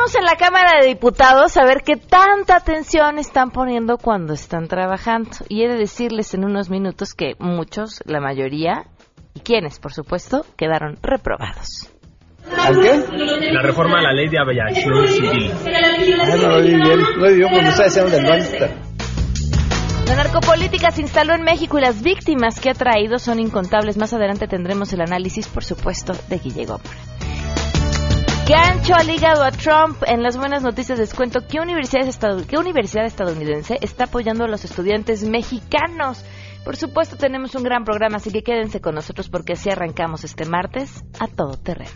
vamos en la Cámara de Diputados a ver qué tanta atención están poniendo cuando están trabajando. Y he de decirles en unos minutos que muchos, la mayoría, y quienes, por supuesto, quedaron reprobados. ¿Al qué? La reforma a la ley de aviación civil. Ah, no lo vi bien. No lo vi bien está diciendo del Manchester. La narcopolítica se instaló en México y las víctimas que ha traído son incontables. Más adelante tendremos el análisis, por supuesto, de Guille Gómora. Gancho ha ligado a Trump. En las buenas noticias les cuento qué universidad, qué universidad estadounidense está apoyando a los estudiantes mexicanos. Por supuesto, tenemos un gran programa, así que quédense con nosotros porque así arrancamos este martes a todo terreno.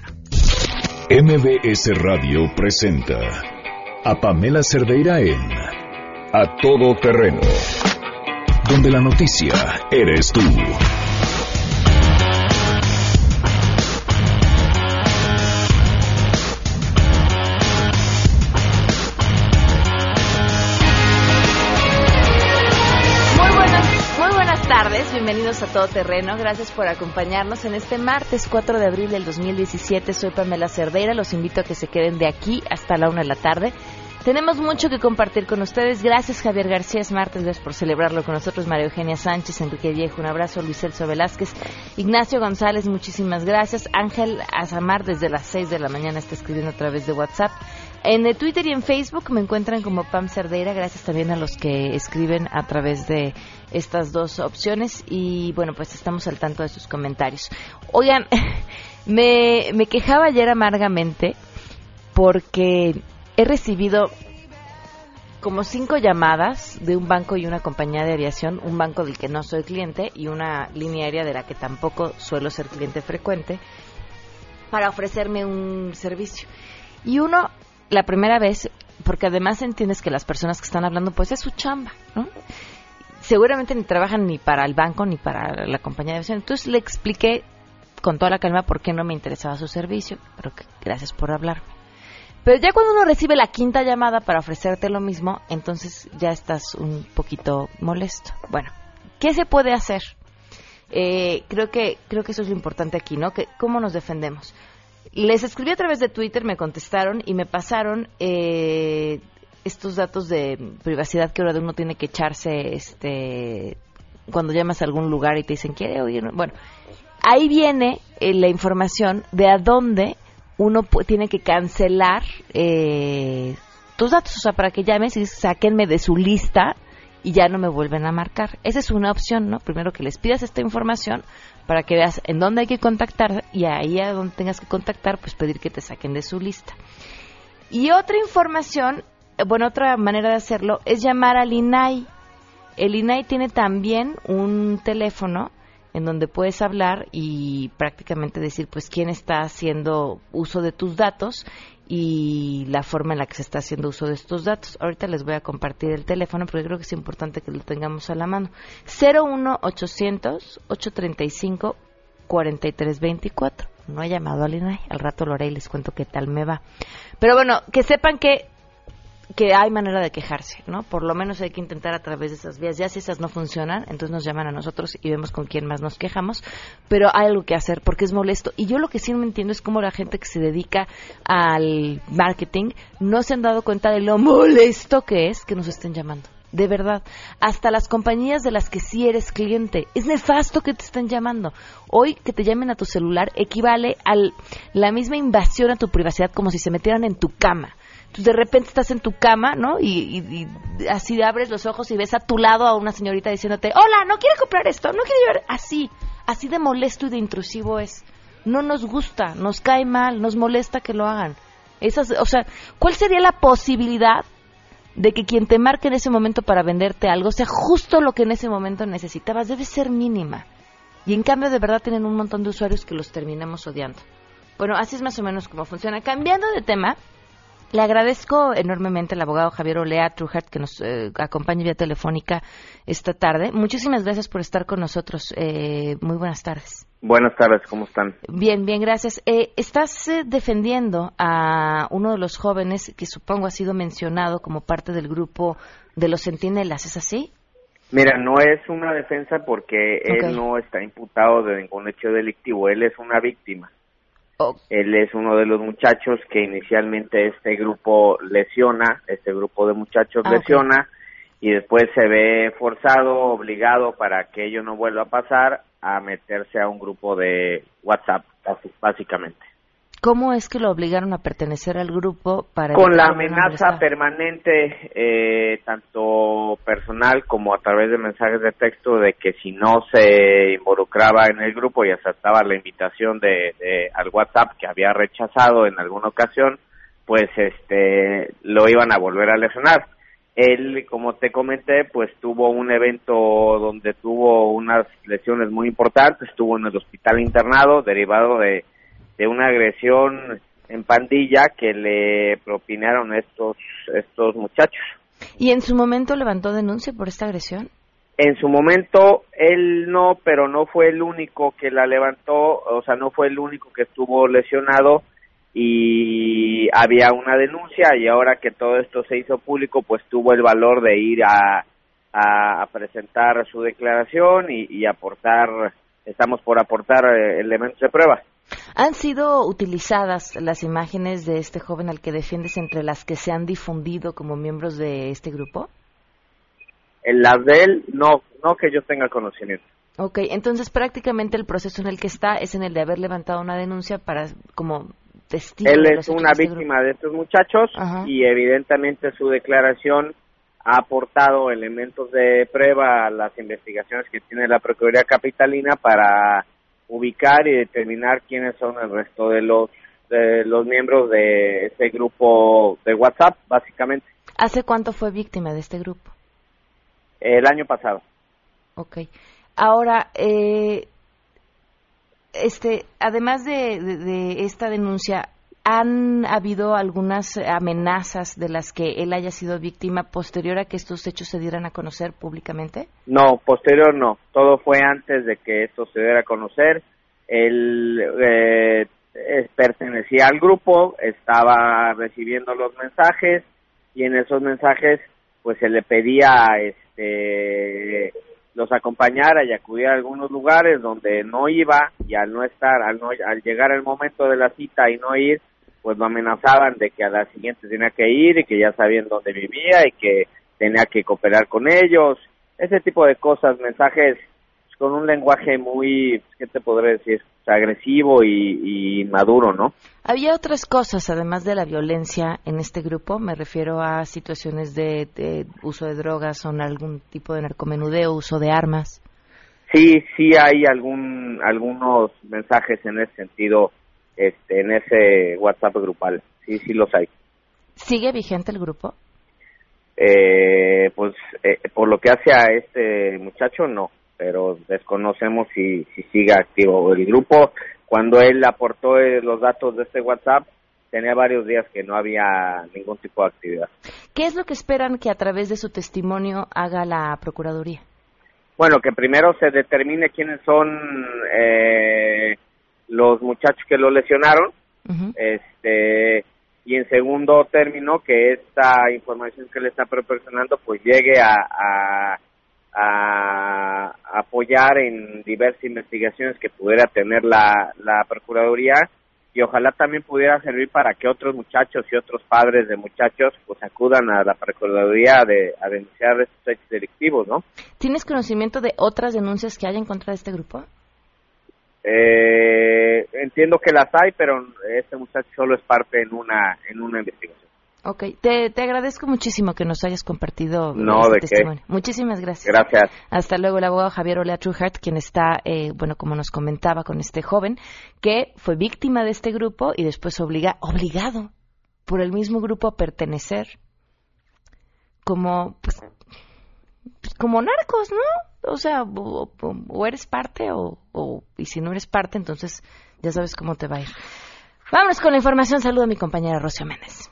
MBS Radio presenta a Pamela Cerdeira en A Todo Terreno, donde la noticia eres tú. Bienvenidos a Todo Terreno, gracias por acompañarnos en este martes 4 de abril del 2017. Soy Pamela Cerdeira, los invito a que se queden de aquí hasta la una de la tarde. Tenemos mucho que compartir con ustedes. Gracias Javier García, es martes, gracias por celebrarlo con nosotros. María Eugenia Sánchez, Enrique Viejo, un abrazo. Luis Celso Velázquez, Ignacio González, muchísimas gracias. Ángel Azamar desde las 6 de la mañana está escribiendo a través de WhatsApp. En eh, Twitter y en Facebook me encuentran como Pam Cerdeira. Gracias también a los que escriben a través de estas dos opciones. Y bueno, pues estamos al tanto de sus comentarios. Oigan, me, me quejaba ayer amargamente porque he recibido como cinco llamadas de un banco y una compañía de aviación, un banco del que no soy cliente y una línea aérea de la que tampoco suelo ser cliente frecuente, para ofrecerme un servicio. Y uno, la primera vez, porque además entiendes que las personas que están hablando, pues es su chamba, ¿no? Seguramente ni trabajan ni para el banco ni para la compañía de aviación. Entonces le expliqué con toda la calma por qué no me interesaba su servicio, pero que gracias por hablarme. Pero ya cuando uno recibe la quinta llamada para ofrecerte lo mismo, entonces ya estás un poquito molesto. Bueno, ¿qué se puede hacer? Eh, creo que creo que eso es lo importante aquí, ¿no? Que cómo nos defendemos. Les escribí a través de Twitter, me contestaron y me pasaron eh, estos datos de privacidad que ahora uno tiene que echarse, este, cuando llamas a algún lugar y te dicen quiere oír, bueno, ahí viene eh, la información de a dónde uno tiene que cancelar eh, tus datos, o sea, para que llames y sáquenme de su lista y ya no me vuelven a marcar. Esa es una opción, ¿no? Primero que les pidas esta información para que veas en dónde hay que contactar y ahí a donde tengas que contactar, pues pedir que te saquen de su lista. Y otra información, eh, bueno, otra manera de hacerlo es llamar al INAI. El INAI tiene también un teléfono en donde puedes hablar y prácticamente decir pues quién está haciendo uso de tus datos y la forma en la que se está haciendo uso de estos datos. Ahorita les voy a compartir el teléfono porque creo que es importante que lo tengamos a la mano. 01800 835 4324. No he llamado al INAI, al rato lo haré y les cuento qué tal me va. Pero bueno, que sepan que que hay manera de quejarse, ¿no? Por lo menos hay que intentar a través de esas vías. Ya si esas no funcionan, entonces nos llaman a nosotros y vemos con quién más nos quejamos. Pero hay algo que hacer porque es molesto. Y yo lo que sí no entiendo es cómo la gente que se dedica al marketing no se han dado cuenta de lo molesto que es que nos estén llamando. De verdad, hasta las compañías de las que sí eres cliente, es nefasto que te estén llamando. Hoy que te llamen a tu celular equivale a la misma invasión a tu privacidad como si se metieran en tu cama. De repente estás en tu cama, ¿no? Y, así abres los ojos y ves a tu lado a una señorita diciéndote, hola, no quiere comprar esto, no quiere llevar... Así, así de molesto y de intrusivo es. No nos gusta, nos cae mal, nos molesta que lo hagan. Esas, o sea, ¿cuál sería la posibilidad de que quien te marque en ese momento para venderte algo sea justo lo que en ese momento necesitabas? Debe ser mínima. Y en cambio, de verdad, tienen un montón de usuarios que los terminamos odiando. Bueno, así es más o menos como funciona. Cambiando de tema, le agradezco enormemente al abogado Javier Olea Trujart que nos eh, acompaña vía telefónica esta tarde. Muchísimas gracias por estar con nosotros. Eh, muy buenas tardes. Buenas tardes, ¿cómo están? Bien, bien, gracias. Eh, estás eh, defendiendo a uno de los jóvenes que supongo ha sido mencionado como parte del grupo de los centinelas, ¿es así? Mira, no es una defensa porque él no está imputado de ningún hecho delictivo, él es una víctima. Oh, Él es uno de los muchachos que inicialmente este grupo lesiona, este grupo de muchachos Ah, lesiona y después se ve forzado, obligado para que ello no vuelva a pasar a meterse a un grupo de WhatsApp, básicamente. ¿Cómo es que lo obligaron a pertenecer al grupo para Con la amenaza permanente, eh, tanto personal como a través de mensajes de texto, de que si no se involucraba en el grupo y aceptaba la invitación de, de- al WhatsApp que había rechazado en alguna ocasión, pues este lo iban a volver a lesionar. Él, como te comenté, pues tuvo un evento donde tuvo unas lesiones muy importantes, estuvo en el hospital internado derivado de, de una agresión en pandilla que le propinaron estos estos muchachos. ¿Y en su momento levantó denuncia por esta agresión? En su momento él no, pero no fue el único que la levantó, o sea, no fue el único que estuvo lesionado y había una denuncia y ahora que todo esto se hizo público, pues tuvo el valor de ir a, a, a presentar su declaración y, y aportar, estamos por aportar eh, elementos de prueba. ¿Han sido utilizadas las imágenes de este joven al que defiendes entre las que se han difundido como miembros de este grupo? En las de él, no, no que yo tenga conocimiento. Ok, entonces prácticamente el proceso en el que está es en el de haber levantado una denuncia para como testigo Él es una de este víctima de estos muchachos Ajá. y evidentemente su declaración ha aportado elementos de prueba a las investigaciones que tiene la Procuraduría Capitalina para ubicar y determinar quiénes son el resto de los de los miembros de este grupo de WhatsApp, básicamente. ¿Hace cuánto fue víctima de este grupo? el año pasado. Ok. Ahora, eh, este, además de, de- de esta denuncia, ¿han habido algunas amenazas de las que él haya sido víctima posterior a que estos hechos se dieran a conocer públicamente? No, posterior no. Todo fue antes de que esto se diera a conocer. Él eh, pertenecía al grupo, estaba recibiendo los mensajes y en esos mensajes pues se le pedía este los acompañara y acudiera a algunos lugares donde no iba y al no estar, al, no, al llegar el momento de la cita y no ir, pues lo amenazaban de que a la siguiente tenía que ir y que ya sabían dónde vivía y que tenía que cooperar con ellos, ese tipo de cosas, mensajes pues, con un lenguaje muy, ¿qué te podré decir? Sea, agresivo y, y maduro, ¿no? Había otras cosas, además de la violencia, en este grupo. Me refiero a situaciones de, de uso de drogas o algún tipo de narcomenudeo, uso de armas. Sí, sí hay algún, algunos mensajes en ese sentido, este, en ese WhatsApp grupal. Sí, sí los hay. ¿Sigue vigente el grupo? Eh, pues eh, por lo que hace a este muchacho no, pero desconocemos si, si sigue activo el grupo. Cuando él aportó eh, los datos de este WhatsApp, tenía varios días que no había ningún tipo de actividad. ¿Qué es lo que esperan que a través de su testimonio haga la Procuraduría? Bueno, que primero se determine quiénes son eh, los muchachos que lo lesionaron, este y en segundo término que esta información que le está proporcionando pues llegue a, a, a apoyar en diversas investigaciones que pudiera tener la, la Procuraduría y ojalá también pudiera servir para que otros muchachos y otros padres de muchachos pues acudan a la Procuraduría de, a denunciar estos hechos delictivos, ¿no? ¿Tienes conocimiento de otras denuncias que haya en contra de este grupo? Eh, entiendo que las hay, pero este muchacho solo es parte en una en una investigación. Ok, te, te agradezco muchísimo que nos hayas compartido No, este ¿de qué? testimonio. Muchísimas gracias. Gracias. Hasta luego, el abogado Javier Olea Truhart, quien está, eh, bueno, como nos comentaba con este joven, que fue víctima de este grupo y después obliga, obligado por el mismo grupo a pertenecer como, pues, como narcos, ¿no? O sea, o eres parte o, o, y si no eres parte, entonces ya sabes cómo te va a ir. Vámonos con la información. Saludo a mi compañera Rocío Méndez.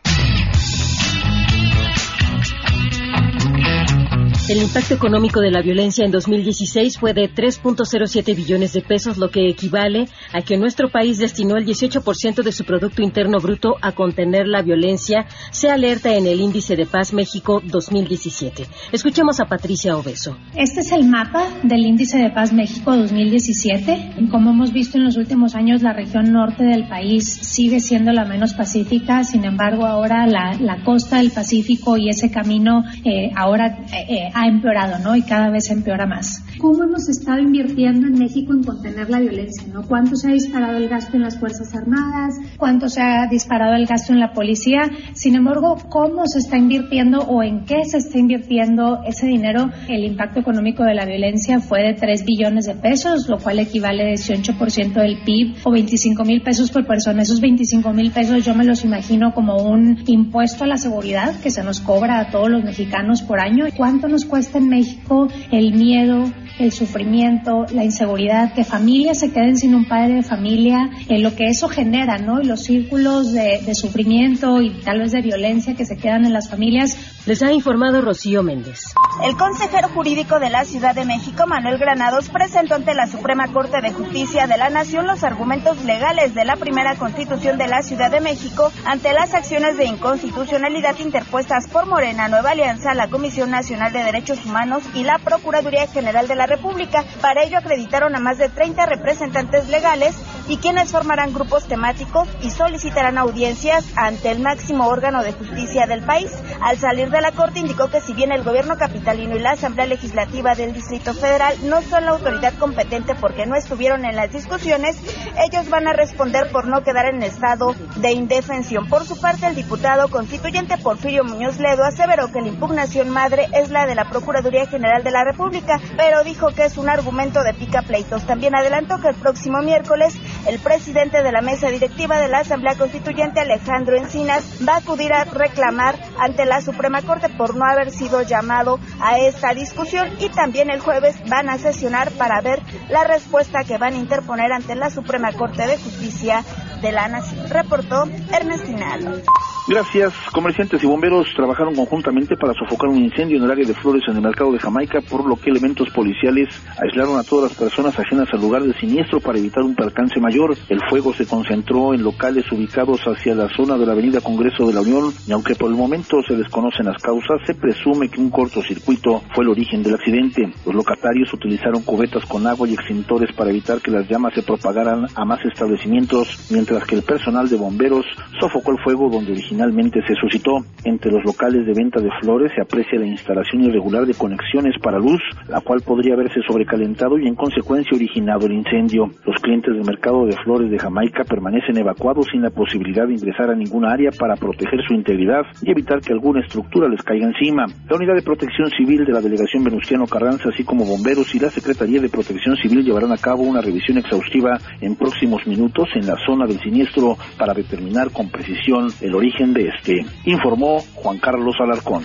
El impacto económico de la violencia en 2016 fue de 3.07 billones de pesos, lo que equivale a que nuestro país destinó el 18% de su Producto Interno Bruto a contener la violencia, se alerta en el Índice de Paz México 2017. Escuchemos a Patricia Obeso. Este es el mapa del Índice de Paz México 2017. Como hemos visto en los últimos años, la región norte del país sigue siendo la menos pacífica, sin embargo, ahora la, la costa del Pacífico y ese camino eh, ahora eh, eh ha empeorado, ¿no? Y cada vez empeora más. ¿Cómo hemos estado invirtiendo en México en contener la violencia, ¿no? ¿Cuánto se ha disparado el gasto en las Fuerzas Armadas? ¿Cuánto se ha disparado el gasto en la policía? Sin embargo, ¿cómo se está invirtiendo o en qué se está invirtiendo ese dinero? El impacto económico de la violencia fue de 3 billones de pesos, lo cual equivale a 18% del PIB o 25 mil pesos por persona. Esos 25 mil pesos yo me los imagino como un impuesto a la seguridad que se nos cobra a todos los mexicanos por año. ¿Cuánto nos cuesta en México el miedo, el sufrimiento, la inseguridad, que familias se queden sin un padre de familia, en lo que eso genera, ¿no? Y los círculos de, de sufrimiento y tal vez de violencia que se quedan en las familias. Les ha informado Rocío Méndez. El consejero jurídico de la Ciudad de México, Manuel Granados, presentó ante la Suprema Corte de Justicia de la Nación los argumentos legales de la primera constitución de la Ciudad de México ante las acciones de inconstitucionalidad interpuestas por Morena Nueva Alianza, la Comisión Nacional de Derechos Humanos y la Procuraduría General de la República. Para ello acreditaron a más de 30 representantes legales y quienes formarán grupos temáticos y solicitarán audiencias ante el máximo órgano de justicia del país. Al salir de la Corte indicó que si bien el gobierno capitalino y la Asamblea Legislativa del Distrito Federal no son la autoridad competente porque no estuvieron en las discusiones, ellos van a responder por no quedar en estado de indefensión. Por su parte, el diputado constituyente Porfirio Muñoz Ledo aseveró que la impugnación madre es la de la Procuraduría General de la República, pero dijo que es un argumento de pica pleitos. También adelantó que el próximo miércoles el presidente de la mesa directiva de la Asamblea Constituyente, Alejandro Encinas, va a acudir a reclamar ante la Suprema Corte por no haber sido llamado a esta discusión y también el jueves van a sesionar para ver la respuesta que van a interponer ante la Suprema Corte de Justicia de la Nación. Reportó Ernestina Alonso. Gracias. Comerciantes y bomberos trabajaron conjuntamente para sofocar un incendio en el área de flores en el mercado de Jamaica, por lo que elementos policiales aislaron a todas las personas ajenas al lugar del siniestro para evitar un percance mayor. El fuego se concentró en locales ubicados hacia la zona de la Avenida Congreso de la Unión y aunque por el momento se desconocen las causas, se presume que un cortocircuito fue el origen del accidente. Los locatarios utilizaron cubetas con agua y extintores para evitar que las llamas se propagaran a más establecimientos, mientras que el personal de bomberos sofocó el fuego donde originalmente finalmente se suscitó. Entre los locales de venta de flores se aprecia la instalación irregular de conexiones para luz, la cual podría haberse sobrecalentado y en consecuencia originado el incendio. Los clientes del mercado de flores de Jamaica permanecen evacuados sin la posibilidad de ingresar a ninguna área para proteger su integridad y evitar que alguna estructura les caiga encima. La Unidad de Protección Civil de la Delegación Venustiano Carranza, así como bomberos y la Secretaría de Protección Civil llevarán a cabo una revisión exhaustiva en próximos minutos en la zona del siniestro para determinar con precisión el origen de este, informó Juan Carlos Alarcón.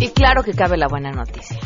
Y claro que cabe la buena noticia.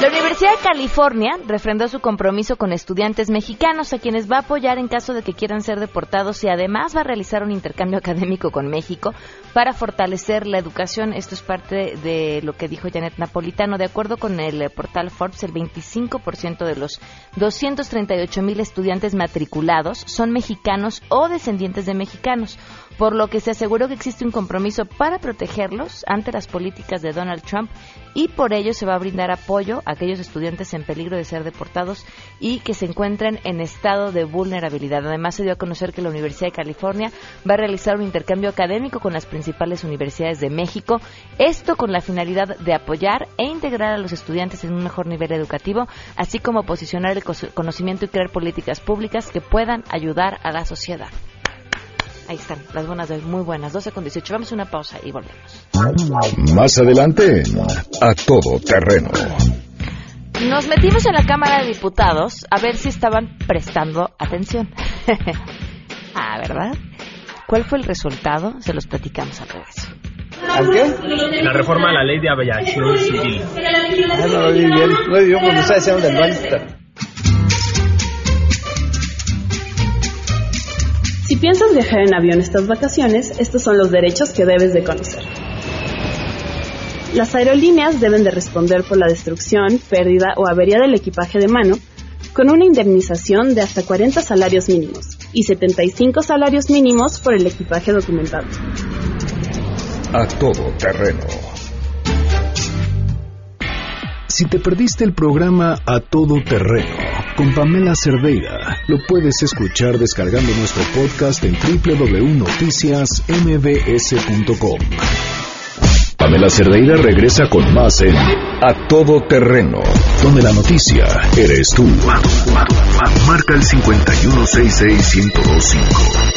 La Universidad de California refrendó su compromiso con estudiantes mexicanos a quienes va a apoyar en caso de que quieran ser deportados y además va a realizar un intercambio académico con México para fortalecer la educación. Esto es parte de lo que dijo Janet Napolitano. De acuerdo con el portal Forbes, el 25% de los 238 mil estudiantes matriculados son mexicanos o descendientes de mexicanos, por lo que se aseguró que existe un compromiso para protegerlos ante las políticas de Donald Trump y por ello se va a brindar apoyo aquellos estudiantes en peligro de ser deportados y que se encuentren en estado de vulnerabilidad. Además, se dio a conocer que la Universidad de California va a realizar un intercambio académico con las principales universidades de México, esto con la finalidad de apoyar e integrar a los estudiantes en un mejor nivel educativo, así como posicionar el conocimiento y crear políticas públicas que puedan ayudar a la sociedad. Ahí están, las buenas muy buenas, 12 con 18. Vamos a una pausa y volvemos. Más adelante, a todo terreno. Nos metimos en la Cámara de Diputados a ver si estaban prestando atención. ah, ¿verdad? ¿Cuál fue el resultado? Se los platicamos al regreso. Qué? La reforma a la ley de aviación civil. No lo bien. No del. Si piensas viajar en avión estas vacaciones, estos son los derechos que debes de conocer. Las aerolíneas deben de responder por la destrucción, pérdida o avería del equipaje de mano con una indemnización de hasta 40 salarios mínimos y 75 salarios mínimos por el equipaje documentado. A todo terreno. Si te perdiste el programa A Todo Terreno con Pamela Cerdeira, lo puedes escuchar descargando nuestro podcast en www.noticiasmbs.com. Pamela Cerdeira regresa con más en A Todo Terreno, donde la noticia eres tú. Marca el 5166125.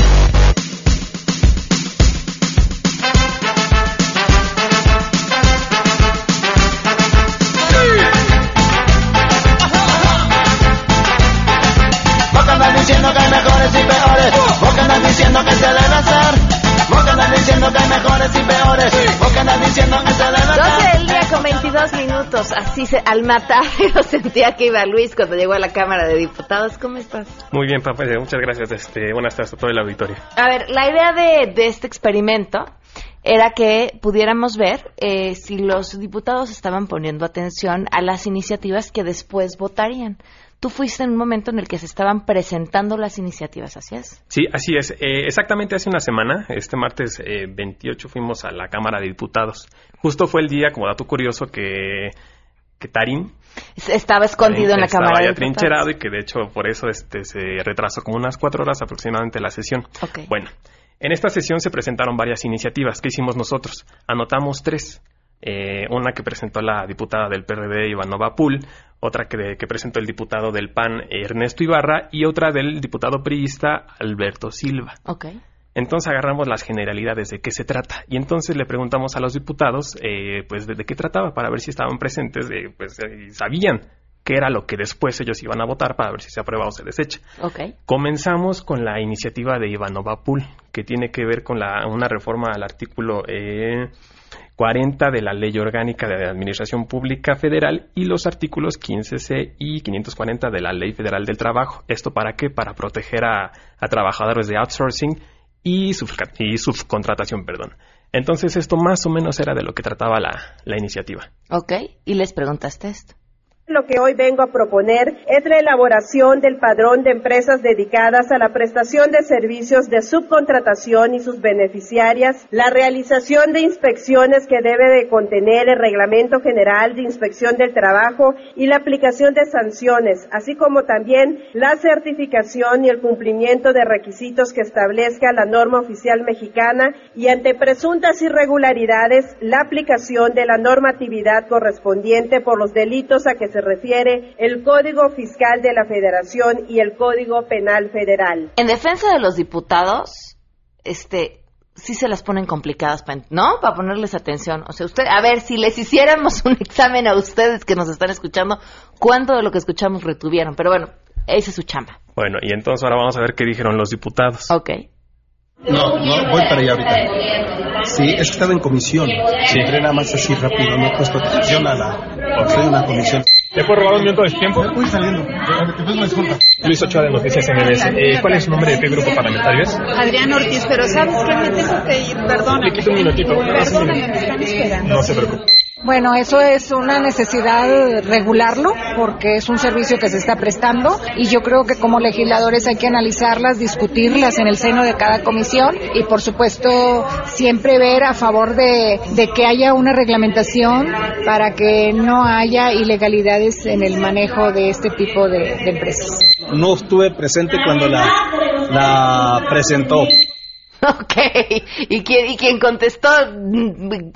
diciendo que hay mejores y peores. Vos que andas diciendo que se debe hacer. Vos que andas diciendo que hay mejores y peores. Vos que andas minutos. Así se, al matar yo sentía que iba Luis cuando llegó a la Cámara de Diputados. ¿Cómo estás? Muy bien, papá. Muchas gracias. Este, buenas tardes a todo el auditorio. A ver, la idea de, de este experimento era que pudiéramos ver eh, si los diputados estaban poniendo atención a las iniciativas que después votarían. Tú fuiste en un momento en el que se estaban presentando las iniciativas, ¿así es? Sí, así es. Eh, exactamente hace una semana, este martes eh, 28, fuimos a la Cámara de Diputados. Justo fue el día, como dato curioso, que, que Tarín... Estaba escondido en la Cámara Diputados. trincherado y que de hecho por eso este, se retrasó como unas cuatro horas aproximadamente la sesión. Okay. Bueno, en esta sesión se presentaron varias iniciativas. ¿Qué hicimos nosotros? Anotamos tres. Eh, una que presentó la diputada del PRD Ivanova Pul, otra que, que, presentó el diputado del PAN Ernesto Ibarra y otra del diputado priista Alberto Silva. Okay. Entonces agarramos las generalidades de qué se trata y entonces le preguntamos a los diputados eh, pues de, de, qué trataba para ver si estaban presentes, eh, pues eh, sabían qué era lo que después ellos iban a votar para ver si se aprueba o se desecha. Okay. Comenzamos con la iniciativa de Ivanova Pul que tiene que ver con la, una reforma al artículo eh, 40 de la Ley Orgánica de Administración Pública Federal y los artículos 15C y 540 de la Ley Federal del Trabajo. ¿Esto para qué? Para proteger a, a trabajadores de outsourcing y, y, subcontratación, perdón. Entonces esto más o menos era de lo que trataba la, la iniciativa. Ok, y les preguntaste esto. Lo que hoy vengo a proponer es la elaboración del padrón de empresas dedicadas a la prestación de servicios de subcontratación y sus beneficiarias, la realización de inspecciones que debe de contener el Reglamento General de Inspección del Trabajo y la aplicación de sanciones, así como también la certificación y el cumplimiento de requisitos que establezca la norma oficial mexicana y ante presuntas irregularidades la aplicación de la normatividad correspondiente por los delitos a que se refiere el Código Fiscal de la Federación y el Código Penal Federal. En defensa de los diputados, este, sí se las ponen complicadas, ¿no? Para ponerles atención. O sea, usted, a ver, si les hiciéramos un examen a ustedes que nos están escuchando, ¿cuánto de lo que escuchamos retuvieron? Pero bueno, esa es su chamba. Bueno, y entonces ahora vamos a ver qué dijeron los diputados. Ok. No, no, voy para allá ahorita. Sí, es que estaba en comisión. Sí. Entré nada más así rápido, no he puesto atención a la... Estoy en una comisión. ¿Te puedo robar un minuto de tiempo? Voy saliendo. Te pido una disculpa. Luis Ochoa de Noticias MBS. Eh, ¿Cuál es su nombre de qué grupo parlamentario es? Adrián Ortiz, pero ¿sabes qué? Me tengo que ir, perdona. Le quito un minutito. Perdóname, me están esperando. No se preocupe. Bueno, eso es una necesidad regularlo porque es un servicio que se está prestando y yo creo que como legisladores hay que analizarlas, discutirlas en el seno de cada comisión y por supuesto siempre ver a favor de, de que haya una reglamentación para que no haya ilegalidades en el manejo de este tipo de, de empresas. No estuve presente cuando la, la presentó. Ok, ¿y quién, y quien contestó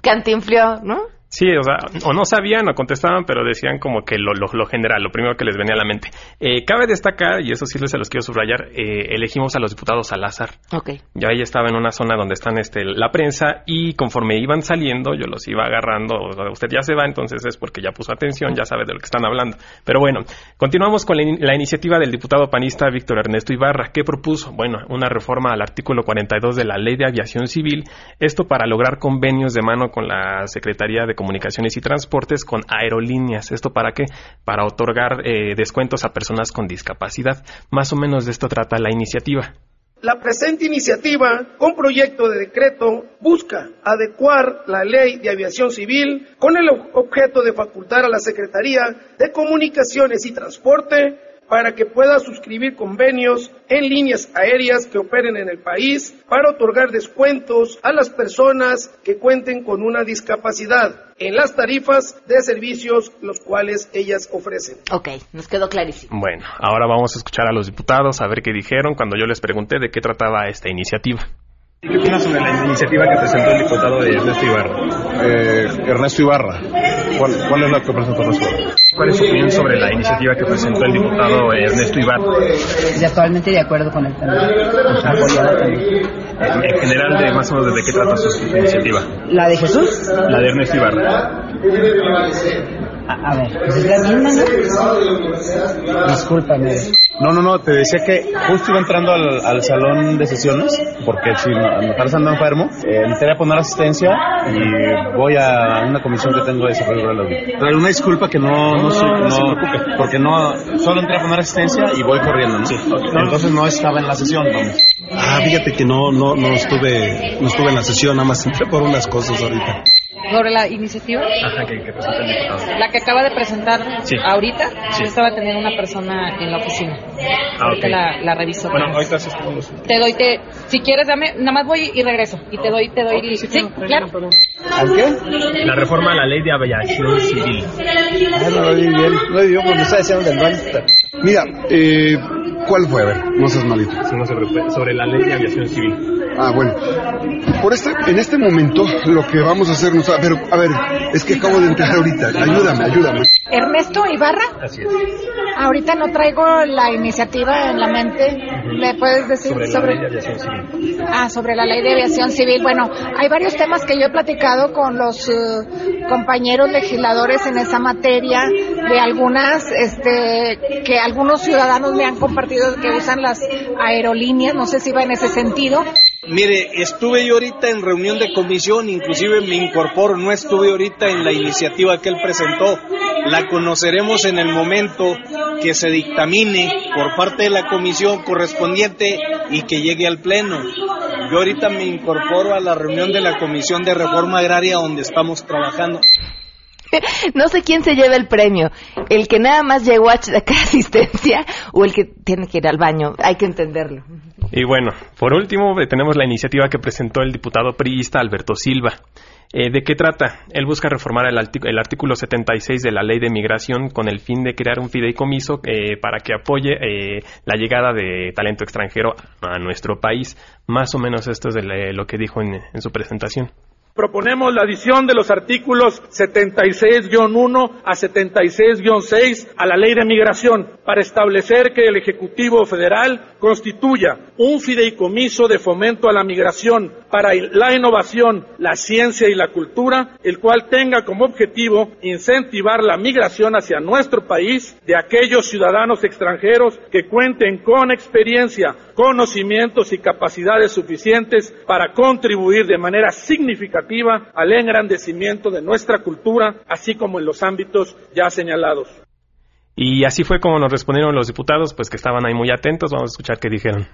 cantinflió, ¿no? Sí, o sea, o no sabían o contestaban, pero decían como que lo, lo, lo general, lo primero que les venía a la mente. Eh, cabe destacar, y eso sí se los quiero subrayar, eh, elegimos a los diputados al azar. Ok. Yo ahí estaba en una zona donde están este, la prensa y conforme iban saliendo, yo los iba agarrando. O sea, usted ya se va, entonces es porque ya puso atención, ya sabe de lo que están hablando. Pero bueno, continuamos con la, in la iniciativa del diputado panista Víctor Ernesto Ibarra. ¿Qué propuso? Bueno, una reforma al artículo 42 de la Ley de Aviación Civil. Esto para lograr convenios de mano con la Secretaría de Comunicaciones y Transportes con aerolíneas. ¿Esto para qué? Para otorgar eh, descuentos a personas con discapacidad. Más o menos de esto trata la iniciativa. La presente iniciativa, con proyecto de decreto, busca adecuar la ley de aviación civil con el objeto de facultar a la Secretaría de Comunicaciones y Transporte para que pueda suscribir convenios en líneas aéreas que operen en el país para otorgar descuentos a las personas que cuenten con una discapacidad en las tarifas de servicios los cuales ellas ofrecen. Ok, nos quedó clarísimo. Bueno, ahora vamos a escuchar a los diputados a ver qué dijeron cuando yo les pregunté de qué trataba esta iniciativa. ¿Qué opinas sobre la iniciativa que presentó el diputado de Ernesto Ibarra? Eh, Ernesto Ibarra. ¿Cuál, ¿Cuál, es la que presentó Ernesto Ibarra? ¿Cuál es su opinión sobre la iniciativa que presentó el diputado Ernesto Ibarra? Totalmente de acuerdo con él también. Apoyada también. En general, de más o menos, ¿de qué trata su iniciativa? ¿La de Jesús? La de Ernesto Ibarra. A, a ver, pues es la misma, ¿no? Discúlpame. No, no, no, te decía que justo iba entrando al, al salón de sesiones, porque si me parece ando enfermo, eh, entré a poner asistencia y voy a una comisión que tengo de desarrollo rural. Pero una disculpa que no, no, no, no porque no, solo entré a poner asistencia y voy corriendo, ¿no? Sí. Entonces no estaba en la sesión, vamos. Ah, fíjate que no, no, no estuve, no estuve en la sesión, nada más entré por unas cosas ahorita. Sobre la iniciativa. Ajá, que, que presentó el diputado. La que acaba de presentar Sí. ahorita, Sí. yo estaba teniendo una persona en la oficina. Ah, la, la reviso. Bueno, ahorita sí estamos. Te doy, te, si quieres, dame, nada más voy y regreso. Y te doy, te doy. Sí, sí, claro, claro. ¿Al qué? La reforma a la ley de aviación civil. Ah, no lo vi bien. No lo vi bien porque me está diciendo del baño. Mira, eh, ¿cuál fue? A ver, no seas malito. Sobre la ley de aviación civil. Ah, bueno. Por este, en este momento, lo que vamos a hacer, no sabe- pero, a ver, es que acabo de entrar ahorita. Ayúdame, ayúdame. Ernesto Ibarra, Así es. ahorita no traigo la iniciativa en la mente. ¿Me puedes decir Sobre la ley de aviación civil. Ah, sobre la ley de aviación civil. Bueno, hay varios temas que yo he platicado con los eh, compañeros legisladores en esa materia, de algunas, este, que algunos ciudadanos me han compartido que usan las aerolíneas, no sé si va en ese sentido. Mire, estuve yo ahorita en reunión de comisión, inclusive me incorporo, no estuve ahorita en la iniciativa que él presentó. La conoceremos en el momento que se dictamine por parte de la comisión correspondiente y que llegue al Pleno. Yo ahorita me incorporo a la reunión de la Comisión de Reforma Agraria donde estamos trabajando. No sé quién se lleva el premio, el que nada más llegó a sacar asistencia o el que tiene que ir al baño. Hay que entenderlo. Y bueno, por último eh, tenemos la iniciativa que presentó el diputado priista Alberto Silva. Eh, ¿De qué trata? Él busca reformar el, el artículo 76 de la ley de migración con el fin de crear un fideicomiso eh, para que apoye eh, la llegada de talento extranjero a nuestro país. Más o menos esto es de lo que dijo en- en su presentación. Proponemos la adición de los artículos 76-1 a 76-6 a la Ley de Migración para establecer que el Ejecutivo Federal constituya un fideicomiso de fomento a la migración para la innovación, la ciencia y la cultura, el cual tenga como objetivo incentivar la migración hacia nuestro país de aquellos ciudadanos extranjeros que cuenten con experiencia, conocimientos y capacidades suficientes para contribuir de manera significativa al engrandecimiento de nuestra cultura, así como en los ámbitos ya señalados. Y así fue como nos respondieron los diputados, pues que estaban ahí muy atentos. Vamos a escuchar qué dijeron.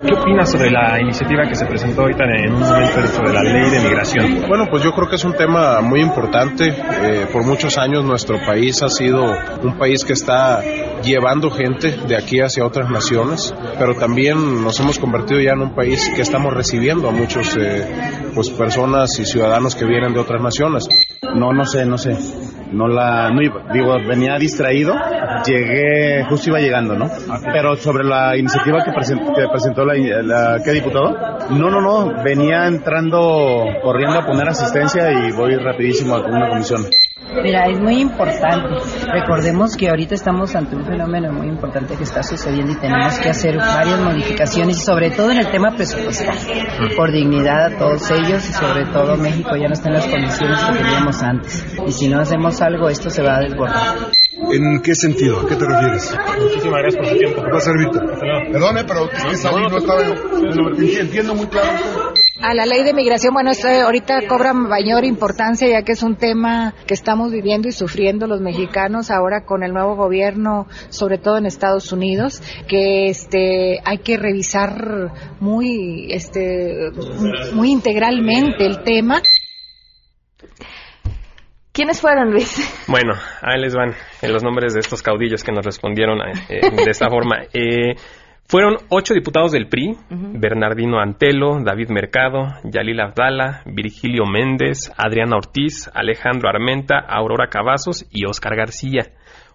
¿Qué opinas sobre la iniciativa que se presentó ahorita en un momento sobre la ley de migración? Bueno, pues yo creo que es un tema muy importante. Eh, por muchos años nuestro país ha sido un país que está llevando gente de aquí hacia otras naciones, pero también nos hemos convertido ya en un país que estamos recibiendo a muchos eh, pues personas y ciudadanos que vienen de otras naciones. No, no sé, no sé. No la, no iba, digo, venía distraído, llegué, justo iba llegando, ¿no? Pero sobre la iniciativa que, present- que presentó la, la, ¿qué diputado? No, no, no, venía entrando, corriendo a poner asistencia y voy rapidísimo a una comisión. Mira, es muy importante. Recordemos que ahorita estamos ante un fenómeno muy importante que está sucediendo y tenemos que hacer varias modificaciones, y sobre todo en el tema presupuestal, por dignidad a todos ellos y sobre todo México ya no está en las condiciones que teníamos antes. Y si no hacemos algo, esto se va a desbordar. ¿En qué sentido? ¿A qué te refieres? Muchísimas gracias por su tiempo. ¿Qué pasa, Víctor? Perdone, pero es que no estaba yo. Entiendo muy claro. A la ley de migración, bueno, esto ahorita cobra mayor importancia ya que es un tema que estamos viviendo y sufriendo los mexicanos ahora con el nuevo gobierno, sobre todo en Estados Unidos, que este hay que revisar muy este muy integralmente el tema. ¿Quiénes fueron, Luis? Bueno, ahí les van en los nombres de estos caudillos que nos respondieron eh, de esta forma. Eh, fueron ocho diputados del PRI, Bernardino Antelo, David Mercado, Yalil Abdala, Virgilio Méndez, Adriana Ortiz, Alejandro Armenta, Aurora Cavazos y Oscar García.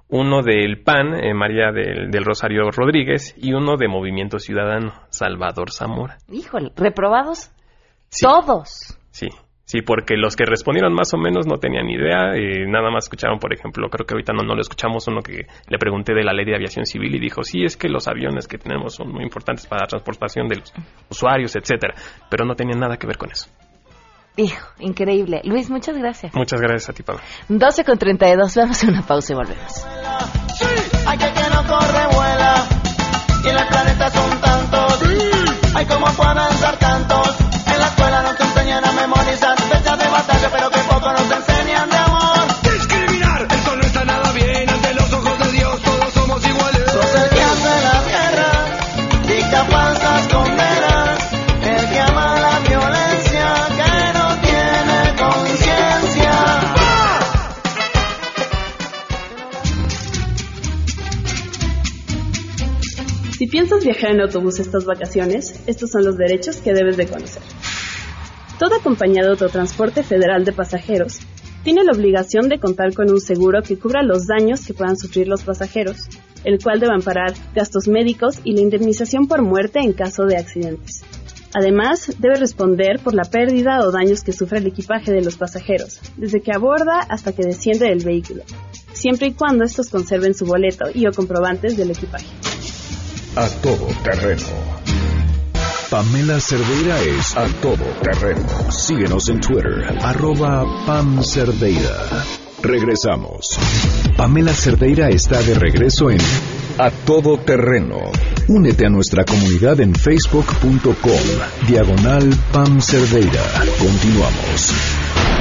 Uno del PAN, eh, María del, del, Rosario Rodríguez, y uno de Movimiento Ciudadano, Salvador Zamora. Híjole, ¿reprobados? Todos. Sí, Sí, porque los que respondieron más o menos no tenían idea, eh, nada más escucharon, por ejemplo, creo que ahorita no, no lo escuchamos, uno que le pregunté de la ley de aviación civil y dijo, sí, es que los aviones que tenemos son muy importantes para la transportación de los usuarios, etcétera, pero no tenían nada que ver con eso. Hijo, increíble. Luis, muchas gracias. Muchas gracias a ti, Pablo. 12 con 32, vamos a una pausa y volvemos. Sí, hay que que no corre, vuela, y en el planeta son tantos, hay como pueden tantos, batalla, pero que poco nos enseñan de amor. Discriminar, eso no está nada bien. Ante los ojos de Dios todos somos iguales. Sos el que hace la guerra, dicta falsas condenas. El que ama la violencia, que no tiene conciencia. Si piensas viajar en autobús estas vacaciones, estos son los derechos que debes de conocer. Toda compañía de autotransporte federal de pasajeros tiene la obligación de contar con un seguro que cubra los daños que puedan sufrir los pasajeros, el cual debe amparar gastos médicos y la indemnización por muerte en caso de accidentes. Además, debe responder por la pérdida o daños que sufre el equipaje de los pasajeros, desde que aborda hasta que desciende del vehículo, siempre y cuando estos conserven su boleto y o comprobantes del equipaje. A todo terreno. Pamela Cerdeira es a todo terreno. Síguenos en Twitter, arroba Pam Cerdeira. Regresamos. Pamela Cerdeira está de regreso en A Todo Terreno. Únete a nuestra comunidad en facebook.com, diagonal Pam Cerdeira. Continuamos.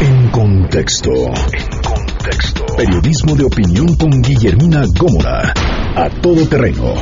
En contexto. En contexto. Periodismo de opinión con Guillermina Gómora. A Todo Terreno.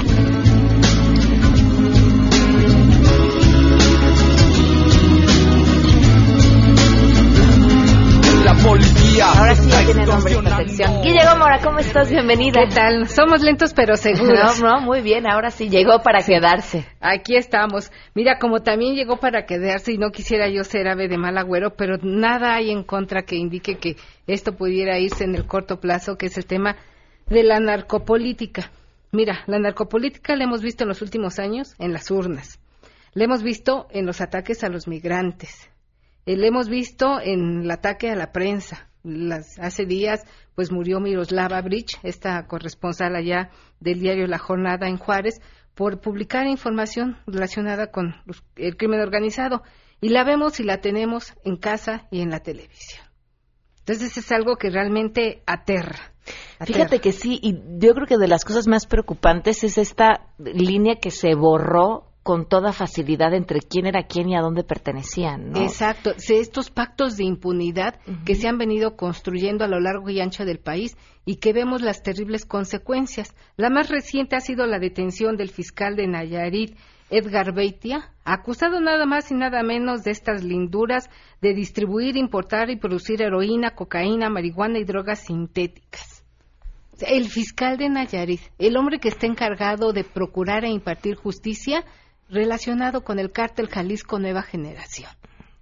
Policía. Ahora sí ya tiene nombre esta sección. Guille Gómora, ¿cómo estás? Bienvenida. ¿Qué tal? Somos lentos pero seguros. No, no, muy bien. Ahora sí llegó para quedarse. Aquí estamos. Mira, como también llegó para quedarse y no quisiera yo ser ave de mal agüero, pero nada hay en contra que indique que esto pudiera irse en el corto plazo, que es el tema de la narcopolítica. Mira, la narcopolítica la hemos visto en los últimos años en las urnas. La hemos visto en los ataques a los migrantes, eh, lo hemos visto en el ataque a la prensa. Las, hace días, pues murió Miroslava Bridge, esta corresponsal allá del diario La Jornada en Juárez, por publicar información relacionada con el crimen organizado. Y la vemos y la tenemos en casa y en la televisión. Entonces es algo que realmente aterra. Fíjate que sí, y yo creo que de las cosas más preocupantes es esta línea que se borró con toda facilidad entre quién era quién y a dónde pertenecían. ¿no? Exacto. Estos pactos de impunidad uh -huh. que se han venido construyendo a lo largo y ancho del país y que vemos las terribles consecuencias. La más reciente ha sido la detención del fiscal de Nayarit, Edgar Beitia, acusado nada más y nada menos de estas linduras de distribuir, importar y producir heroína, cocaína, marihuana y drogas sintéticas. El fiscal de Nayarit, el hombre que está encargado de procurar e impartir justicia, relacionado con el cártel Jalisco Nueva Generación.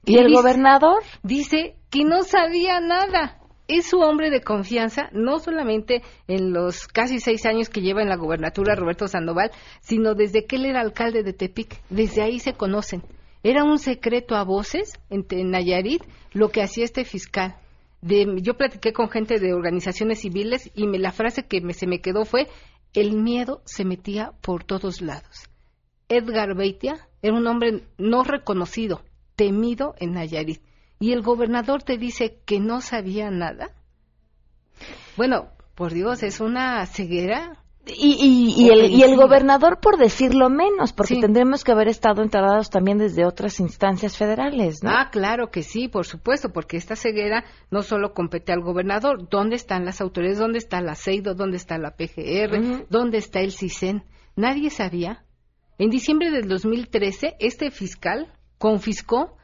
¿Y, ¿Y el dice, gobernador? Dice que no sabía nada. Es su hombre de confianza, no solamente en los casi seis años que lleva en la gobernatura Roberto Sandoval, sino desde que él era alcalde de Tepic. Desde ahí se conocen. Era un secreto a voces en, en Nayarit lo que hacía este fiscal. De, yo platiqué con gente de organizaciones civiles y me, la frase que me, se me quedó fue, el miedo se metía por todos lados. Edgar Beitia era un hombre no reconocido, temido en Nayarit. Y el gobernador te dice que no sabía nada. Bueno, por Dios, es una ceguera. Y, y, y, el, y el gobernador, por decirlo menos, porque tendremos que haber estado enterrados también desde otras instancias federales, ¿no? Ah, claro que sí, por supuesto, porque esta ceguera no solo compete al gobernador. ¿Dónde están las autoridades? ¿Dónde está la CEIDO? ¿Dónde está la PGR? ¿Dónde está el CISEN? Nadie sabía. En diciembre del 2013, este fiscal confiscó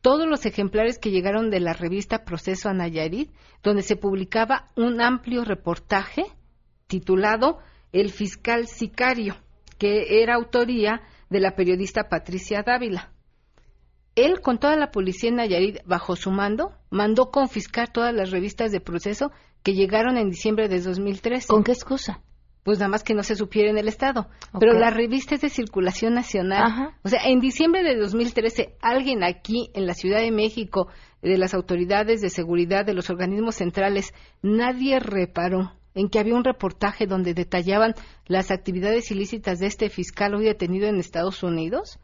todos los ejemplares que llegaron de la revista Proceso a Nayarit, donde se publicaba un amplio reportaje titulado El fiscal sicario, que era autoría de la periodista Patricia Dávila. Él, con toda la policía en Nayarit bajo su mando, mandó confiscar todas las revistas de proceso que llegaron en diciembre de 2013. ¿Con qué excusa? Pues nada más que no se supiera en el Estado. Pero la revista es de circulación nacional. O sea, en diciembre de 2013, alguien aquí en la Ciudad de México, de las autoridades de seguridad, de los organismos centrales, nadie reparó en que había un reportaje donde detallaban las actividades ilícitas de este fiscal hoy detenido en Estados Unidos.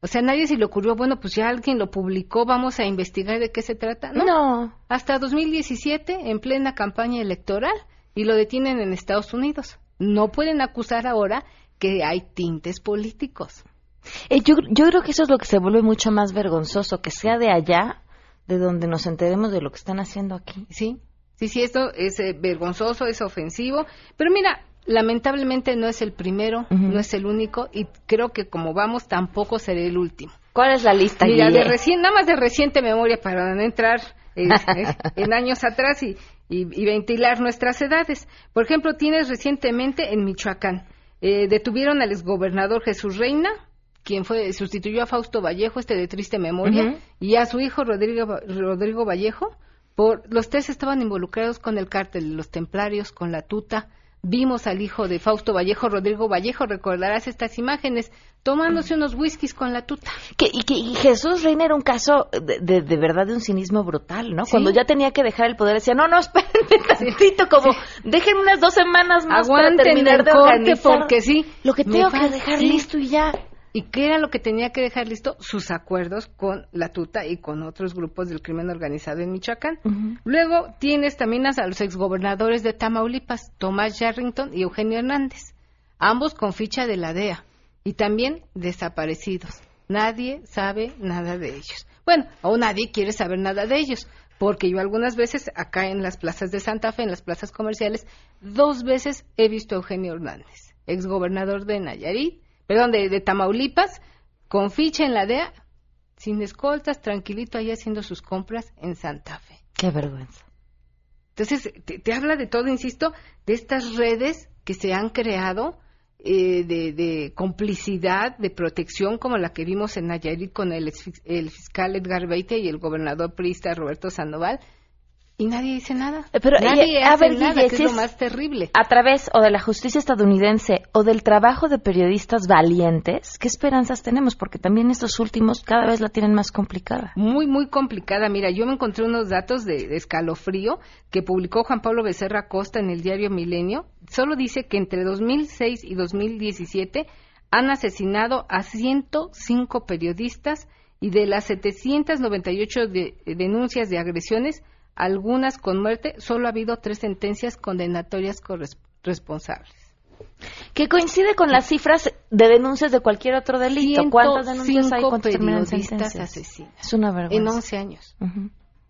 O sea, nadie se le ocurrió, bueno, pues ya alguien lo publicó, vamos a investigar de qué se trata. No. no. Hasta 2017, en plena campaña electoral, y lo detienen en Estados Unidos. No pueden acusar ahora que hay tintes políticos. Eh, yo, yo creo que eso es lo que se vuelve mucho más vergonzoso, que sea de allá, de donde nos enteremos de lo que están haciendo aquí. Sí, sí, sí, esto es eh, vergonzoso, es ofensivo, pero mira, lamentablemente no es el primero, no es el único, y creo que como vamos tampoco seré el último. ¿Cuál es la lista? Mira, de recién, nada más de reciente memoria para no entrar eh, en años atrás y, y, ventilar nuestras edades. Por ejemplo, tienes recientemente en Michoacán, eh, detuvieron al exgobernador Jesús Reina, quien fue sustituyó a Fausto Vallejo, este de triste memoria, y a su hijo Rodrigo, Rodrigo Vallejo. Por, los tres estaban involucrados con el cártel, los templarios, con la tuta, Vimos al hijo de Fausto Vallejo, Rodrigo Vallejo, recordarás estas imágenes, tomándose unos whiskies con la tuta. Que, y que Jesús Reina era un caso de, de, verdad de un cinismo brutal, ¿no? Cuando ya tenía que dejar el poder, decía, no, no, espérenme tantito, como, déjenme unas dos semanas más para terminar de organizar porque sí. Lo que tengo que dejar listo y ya. ¿Y qué era lo que tenía que dejar listo? Sus acuerdos con la Tuta y con otros grupos del crimen organizado en Michoacán. Luego tienes también a los exgobernadores de Tamaulipas, Tomás Yarrington y Eugenio Hernández, ambos con ficha de la DEA y también desaparecidos. Nadie sabe nada de ellos. Bueno, o nadie quiere saber nada de ellos, porque yo algunas veces acá en las plazas de Santa Fe, en las plazas comerciales, dos veces he visto a Eugenio Hernández, exgobernador de Nayarit, perdón, de, Tamaulipas, con ficha en la DEA, sin escoltas, tranquilito ahí haciendo sus compras en Santa Fe. Qué vergüenza. Entonces, te, habla de todo, insisto, de estas redes que se han creado eh, de, complicidad, de protección, como la que vimos en Nayarit con el, el fiscal Edgar Beite y el gobernador priista Roberto Sandoval, y nadie dice nada. Eh, pero, nadie hace nada, que es lo más terrible. A través o de la justicia estadounidense o del trabajo de periodistas valientes, ¿qué esperanzas tenemos? Porque también estos últimos cada vez la tienen más complicada. Muy, muy complicada. Mira, yo me encontré unos datos de, escalofrío que publicó Juan Pablo Becerra Costa en el diario Milenio. Solo dice que entre 2006 y 2017 han asesinado a 105 periodistas y de las 798 denuncias de agresiones, algunas con muerte, solo ha habido tres sentencias condenatorias responsables. Que coincide con las cifras de denuncias de cualquier otro delito. ¿Cuántas denuncias hay? ¿Cuántas terminan asesinos? Es una vergüenza. En 11 años.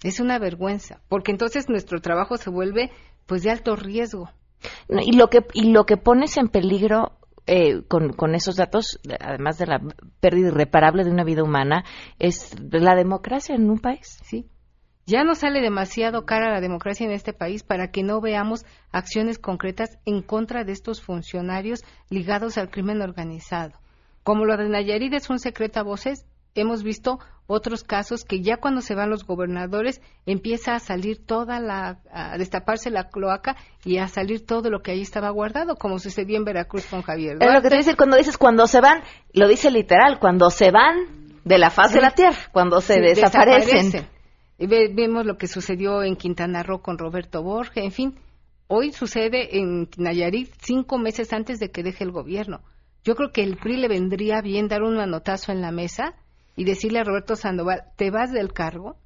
Es una vergüenza, porque entonces nuestro trabajo se vuelve pues de alto riesgo. y lo que y lo que pones en peligro eh, con, con, esos datos, además de la pérdida irreparable de una vida humana, es la democracia en un país. Sí. Ya no sale demasiado cara la democracia en este país para que no veamos acciones concretas en contra de estos funcionarios ligados al crimen organizado. Como lo de Nayarit es un secreto a voces, hemos visto otros casos que ya cuando se van los gobernadores empieza a salir toda la, a destaparse la cloaca y a salir todo lo que ahí estaba guardado, como sucedió en Veracruz con Javier. Es lo que te dice cuando dices cuando se van, lo dice literal, cuando se van de la faz de la tierra, cuando se desaparecen. Vemos lo que sucedió en Quintana Roo con Roberto Borges, en fin. Hoy sucede en Nayarit cinco meses antes de que deje el gobierno. Yo creo que el PRI le vendría bien dar un manotazo en la mesa y decirle a Roberto Sandoval, te vas del cargo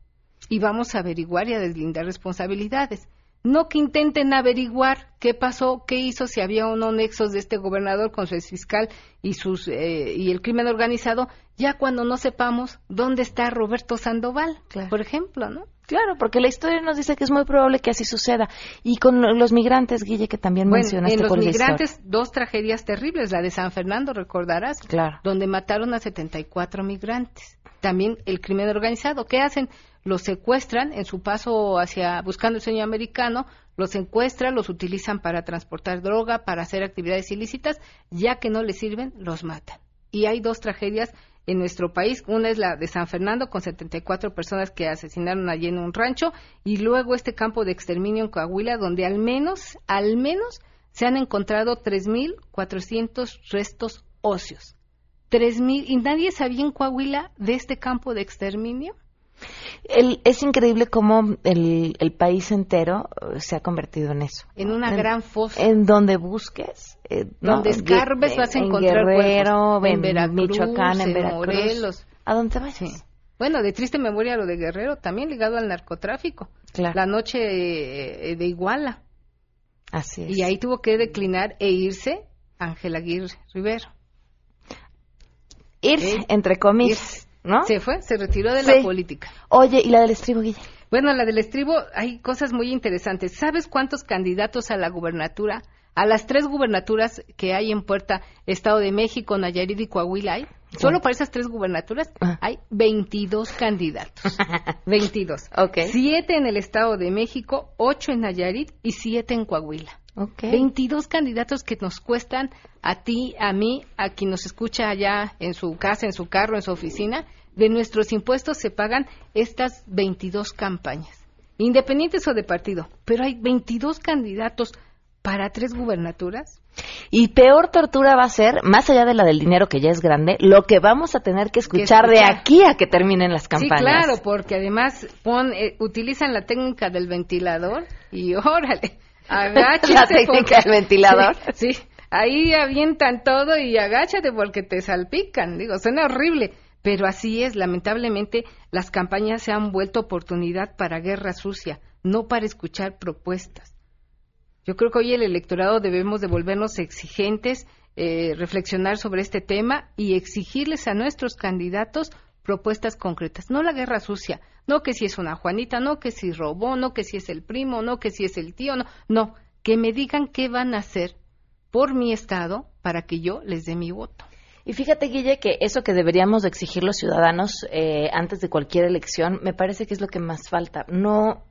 y vamos a averiguar y a deslindar responsabilidades. No que intenten averiguar qué pasó, qué hizo, si había o no nexos de este gobernador con su fiscal y, sus, eh, y el crimen organizado, ya cuando no sepamos dónde está Roberto Sandoval, por ejemplo, ¿no? Claro, porque la historia nos dice que es muy probable que así suceda. Y con los migrantes, Guille, que también bueno, mencionaste en los migrantes, dos tragedias terribles, la de San Fernando, recordarás, Claro. donde mataron a 74 migrantes. También el crimen organizado, ¿qué hacen? Los secuestran en su paso hacia buscando el sueño americano, los secuestran, los utilizan para transportar droga, para hacer actividades ilícitas, ya que no les sirven, los matan. Y hay dos tragedias en nuestro país. Una es la de San Fernando, con 74 personas que asesinaron allí en un rancho, y luego este campo de exterminio en Coahuila, donde al menos, al menos, se han encontrado 3.400 restos óseos. 3.000, y nadie sabía en Coahuila de este campo de exterminio. El- es increíble cómo el, el país entero eh, se ha convertido en eso. En una En- gran fosa. En donde busques. eh, ¿no? Donde escarbes En- vas a en encontrar Guerrero, cuerpos. en en Veracruz, Michoacán, en Veracruz. Morelos. ¿A dónde vayas? Bueno, de triste memoria lo de Guerrero, también ligado al narcotráfico. Claro. La noche eh, de Iguala. Así es. Y ahí tuvo que declinar e irse Ángel Aguirre Rivero. Irse, Eh, entre comillas, ¿no? Se fue, se retiró de Sí. la política. Oye, ¿y la del estribo, Guille? Bueno, la del estribo, hay cosas muy interesantes. ¿Sabes cuántos candidatos a la gubernatura, a las tres gubernaturas que hay en puerta, Estado de México, Nayarit y Coahuila hay? Solo para esas tres gubernaturas hay 22 candidatos. 22. Ok. Siete en el Estado de México, ocho en Nayarit y siete en Coahuila. Ok. 22 candidatos que nos cuestan a ti, a mí, a quien nos escucha allá en su casa, en su carro, en su oficina. De nuestros impuestos se pagan estas 22 campañas, independientes o de partido. Pero hay 22 candidatos para tres gubernaturas. Y peor tortura va a ser, más allá de la del dinero que ya es grande, lo que vamos a tener que escuchar, de escuchar. aquí a que terminen las campañas. Sí, claro, porque además pon, eh, utilizan la técnica del ventilador y órale, agáchate. La técnica del ventilador. Sí, sí, ahí avientan todo y agáchate porque te salpican. Digo, suena horrible, pero así es. Lamentablemente, las campañas se han vuelto oportunidad para guerra sucia, no para escuchar propuestas. Yo creo que hoy el electorado debemos de volvernos exigentes, eh, reflexionar sobre este tema y exigirles a nuestros candidatos propuestas concretas, no la guerra sucia, no que si es una Juanita, no que si robó, no que si es el primo, no que si es el tío, no, no, que me digan qué van a hacer por mi estado para que yo les dé mi voto. Y fíjate, Guille, que eso que deberíamos de exigir los ciudadanos eh, antes de cualquier elección, me parece que es lo que más falta. No,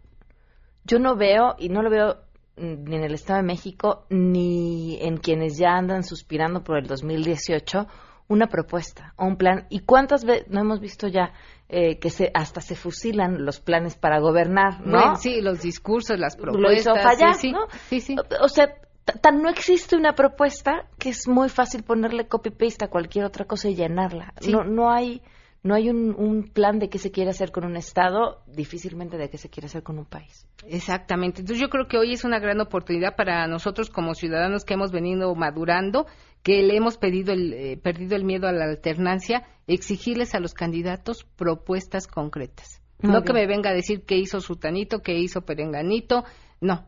yo no veo, y no lo veo ni en el Estado de México, ni en quienes ya andan suspirando por el 2018, una propuesta o un plan. ¿Y cuántas veces no hemos visto ya eh, que se, hasta se fusilan los planes para gobernar, no? Bueno, sí, los discursos, las Lo propuestas. hizo fallar, sí, sí. ¿no? Sí, sí. O sea, tan no existe una propuesta que es muy fácil ponerle copy-paste a cualquier otra cosa y llenarla. No, no hay, no hay un, un plan de qué se quiere hacer con un Estado, difícilmente de qué se quiere hacer con un país. Exactamente. Entonces yo creo que hoy es una gran oportunidad para nosotros como ciudadanos que hemos venido madurando, que le hemos pedido el, eh, perdido el miedo a la alternancia, exigirles a los candidatos propuestas concretas. Muy no que me venga a decir qué hizo Sutanito, qué hizo Perenganito, no.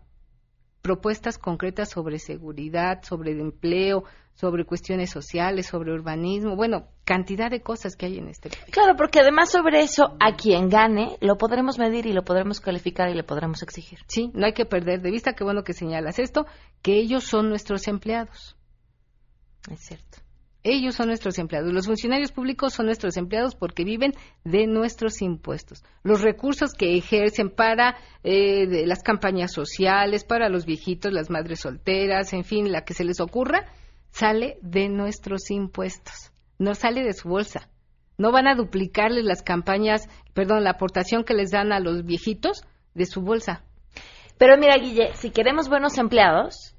Propuestas concretas sobre seguridad, sobre empleo, sobre cuestiones sociales, sobre urbanismo, bueno, cantidad de cosas que hay en este país. Claro, porque además sobre eso, a quien gane, lo podremos medir y lo podremos calificar y le podremos exigir. Sí, no hay que perder de vista, qué bueno que señalas esto, que ellos son nuestros empleados. Es cierto. Ellos son nuestros empleados. Los funcionarios públicos son nuestros empleados porque viven de nuestros impuestos. Los recursos que ejercen para eh, las campañas sociales, para los viejitos, las madres solteras, en fin, la que se les ocurra, sale de nuestros impuestos. No sale de su bolsa. No van a duplicarles las campañas, perdón, la aportación que les dan a los viejitos de su bolsa. Pero mira, Guille, si queremos buenos empleados,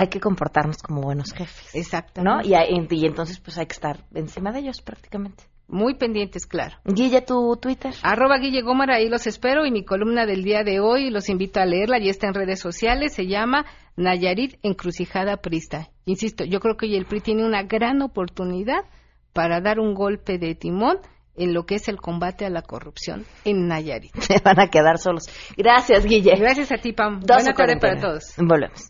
hay que comportarnos como buenos jefes. Exacto. ¿No? Y, y entonces pues hay que estar encima de ellos prácticamente. Muy pendientes, claro. Guille, tu Twitter. Arroba Guille Gómara, ahí los espero y mi columna del día de hoy los invito a leerla, ya está en redes sociales, se llama Nayarit Encrucijada Prista. Insisto, yo creo que hoy el PRI tiene una gran oportunidad para dar un golpe de timón en lo que es el combate a la corrupción en Nayarit. Se van a quedar solos. Gracias, Guille. Gracias a ti, Pam. Doce Buena tarde para todos. Volvemos.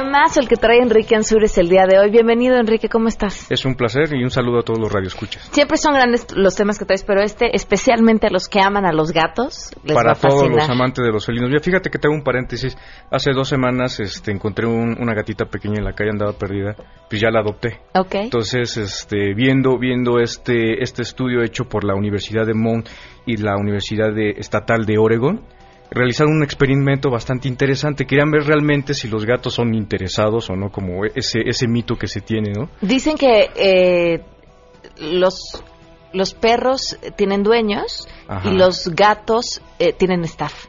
Temazo, el que trae Enrique Ansures el día de hoy. Bienvenido, Enrique, ¿cómo estás? Es un placer y un saludo a todos los radioescuchas. Siempre son grandes los temas que traes, pero este, especialmente a los que aman a los gatos, les va Para a todos los amantes de los felinos. Mira, fíjate que tengo un paréntesis. Hace dos semanas este, encontré un- una gatita pequeña en la calle, andaba perdida. Pues ya la adopté. Ok. Entonces, este, viendo, viendo este, este estudio hecho por la Universidad de Mount y la Universidad de- Estatal de Oregon, realizaron un experimento bastante interesante. Querían ver realmente si los gatos son interesados o no, como ese, ese mito que se tiene, ¿no? Dicen que eh, los, los perros tienen dueños Ajá. y los gatos eh, tienen staff.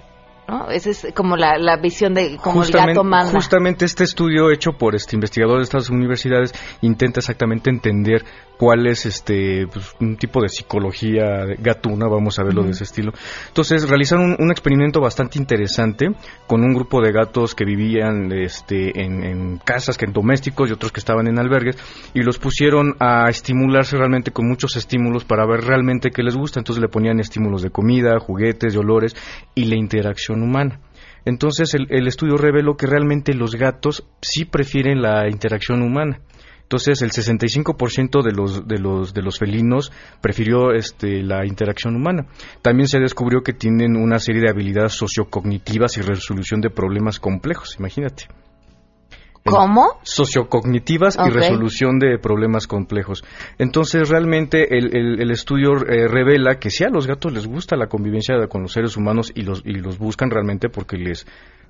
¿No? Esa es como la, la visión de cómo el gato manda. Justamente este estudio hecho por este investigador de estas universidades intenta exactamente entender cuál es este pues, un tipo de psicología gatuna, vamos a verlo de ese estilo. Entonces realizaron un, un experimento bastante interesante con un grupo de gatos que vivían este, en, en casas, que en domésticos y otros que estaban en albergues y los pusieron a estimularse realmente con muchos estímulos para ver realmente qué les gusta. Entonces le ponían estímulos de comida, juguetes, de olores y la interacción humana. Entonces el, el estudio reveló que realmente los gatos sí prefieren la interacción humana. Entonces el 65% de los de los de los felinos prefirió este la interacción humana. También se descubrió que tienen una serie de habilidades sociocognitivas y resolución de problemas complejos, imagínate. ¿Cómo? Sociocognitivas y resolución de problemas complejos. Entonces, realmente el, el- el estudio eh, revela que sí a los gatos les gusta la convivencia con los seres humanos y los, y los buscan realmente porque les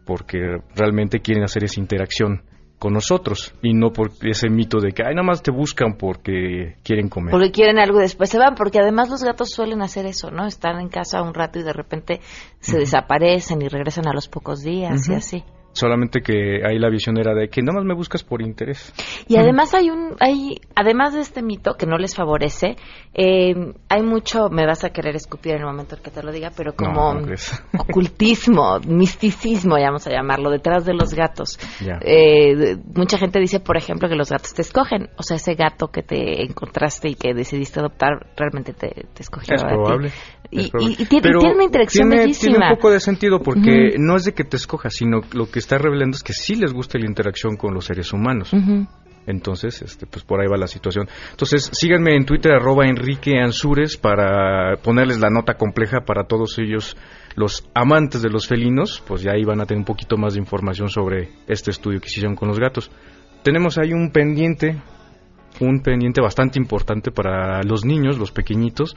porque realmente quieren hacer esa interacción con nosotros y no por ese mito de que ay nada más te buscan porque quieren comer. Porque quieren algo y después se van, porque además los gatos suelen hacer eso, ¿no? Están en casa un rato y de repente se desaparecen y regresan a los pocos días y así. Solamente que ahí la visión era de que nada más me buscas por interés. Y además hay un, hay, además de este mito que no les favorece, eh, hay mucho, me vas a querer escupir en el momento en que te lo diga, pero como ocultismo, misticismo, vamos a llamarlo, detrás de los gatos. Eh, mucha gente dice, por ejemplo, que los gatos te escogen. O sea, ese gato que te encontraste y que decidiste adoptar realmente te, te escogió Es a ti. probable. Y, y- y tiene, y Pero tiene una interacción tiene, bellísima. Tiene un poco de sentido porque Ujú. no es de que te escojas, sino lo que está revelando es que sí les gusta la interacción con los seres humanos. Entonces, este, pues por ahí va la situación. Entonces, síganme en Twitter, arroba Enrique Ansures, para ponerles la nota compleja para todos ellos, los amantes de los felinos, pues ya ahí van a tener un poquito más de información sobre este estudio que hicieron con los gatos. Tenemos ahí un pendiente, un pendiente bastante importante para los niños, los pequeñitos.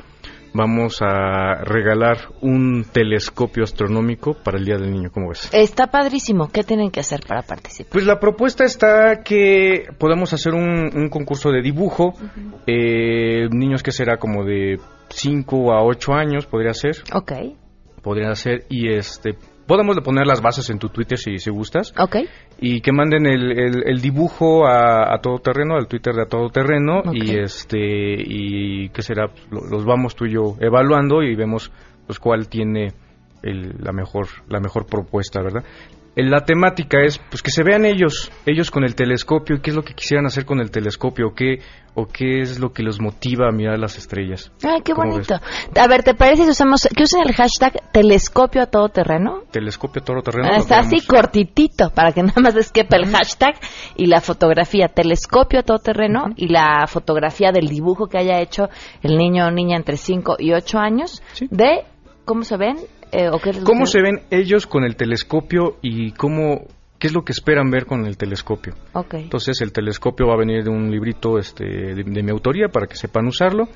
Vamos a regalar un telescopio astronómico para el Día del Niño, ¿cómo ves? Está padrísimo. ¿Qué tienen que hacer para participar? Pues la propuesta está que podemos hacer un, un concurso de dibujo. eh, niños que será como de 5 a 8 años, podría ser. Ok. Podría ser. Y este. Podemos poner las bases en tu Twitter si, si gustas. Ok. Y que manden el, el- el dibujo a, a todo terreno, al Twitter de a todo terreno. Y este. Y que será. Lo- Los vamos tú y yo evaluando y vemos pues cuál tiene el- la mejor la mejor propuesta, ¿verdad? La temática es pues que se vean ellos, ellos con el telescopio y qué es lo que quisieran hacer con el telescopio o qué o qué es lo que los motiva a mirar las estrellas. Ay, qué ¿Cómo bonito. A ver, ¿te parece si usamos, que usen el hashtag telescopio a todo terreno? Telescopio todo terreno. Ah, Está así cortitito para que nada más les quepa el hashtag y la fotografía telescopio a todo terreno y la fotografía del dibujo que haya hecho el niño o niña entre 5 y 8 años de cómo se ven eh, o qué ¿Cómo se ven ellos con el telescopio y cómo qué es lo que esperan ver con el telescopio. Okay. Entonces el telescopio va a venir de un librito este, de, de mi autoría para que sepan usarlo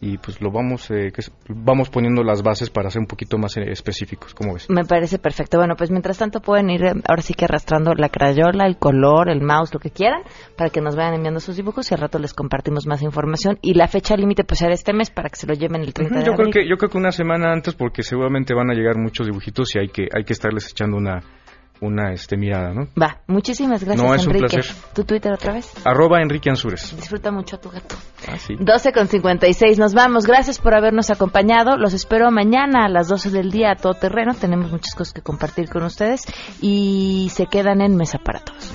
y pues lo vamos eh, que vamos poniendo las bases para ser un poquito más eh, específicos, ¿cómo ves? Me parece perfecto. Bueno, pues mientras tanto pueden ir eh, ahora sí que arrastrando la crayola, el color, el mouse, lo que quieran, para que nos vayan enviando sus dibujos y al rato les compartimos más información. Y la fecha límite pues era este mes para que se lo lleven el 30 de yo abril. Creo que, yo creo que una semana antes porque seguramente van a llegar muchos dibujitos y hay que, hay que estarles echando una una este, mirada, ¿no? Va, muchísimas gracias, no, es Enrique. Un placer. ¿Tu Twitter otra vez? Arroba Enrique Ansures. Disfruta mucho a tu gato. Ah, sí. 12 con 56, nos vamos. Gracias por habernos acompañado. Los espero mañana a las 12 del día a todo terreno. Tenemos muchas cosas que compartir con ustedes y se quedan en Mesa para Todos.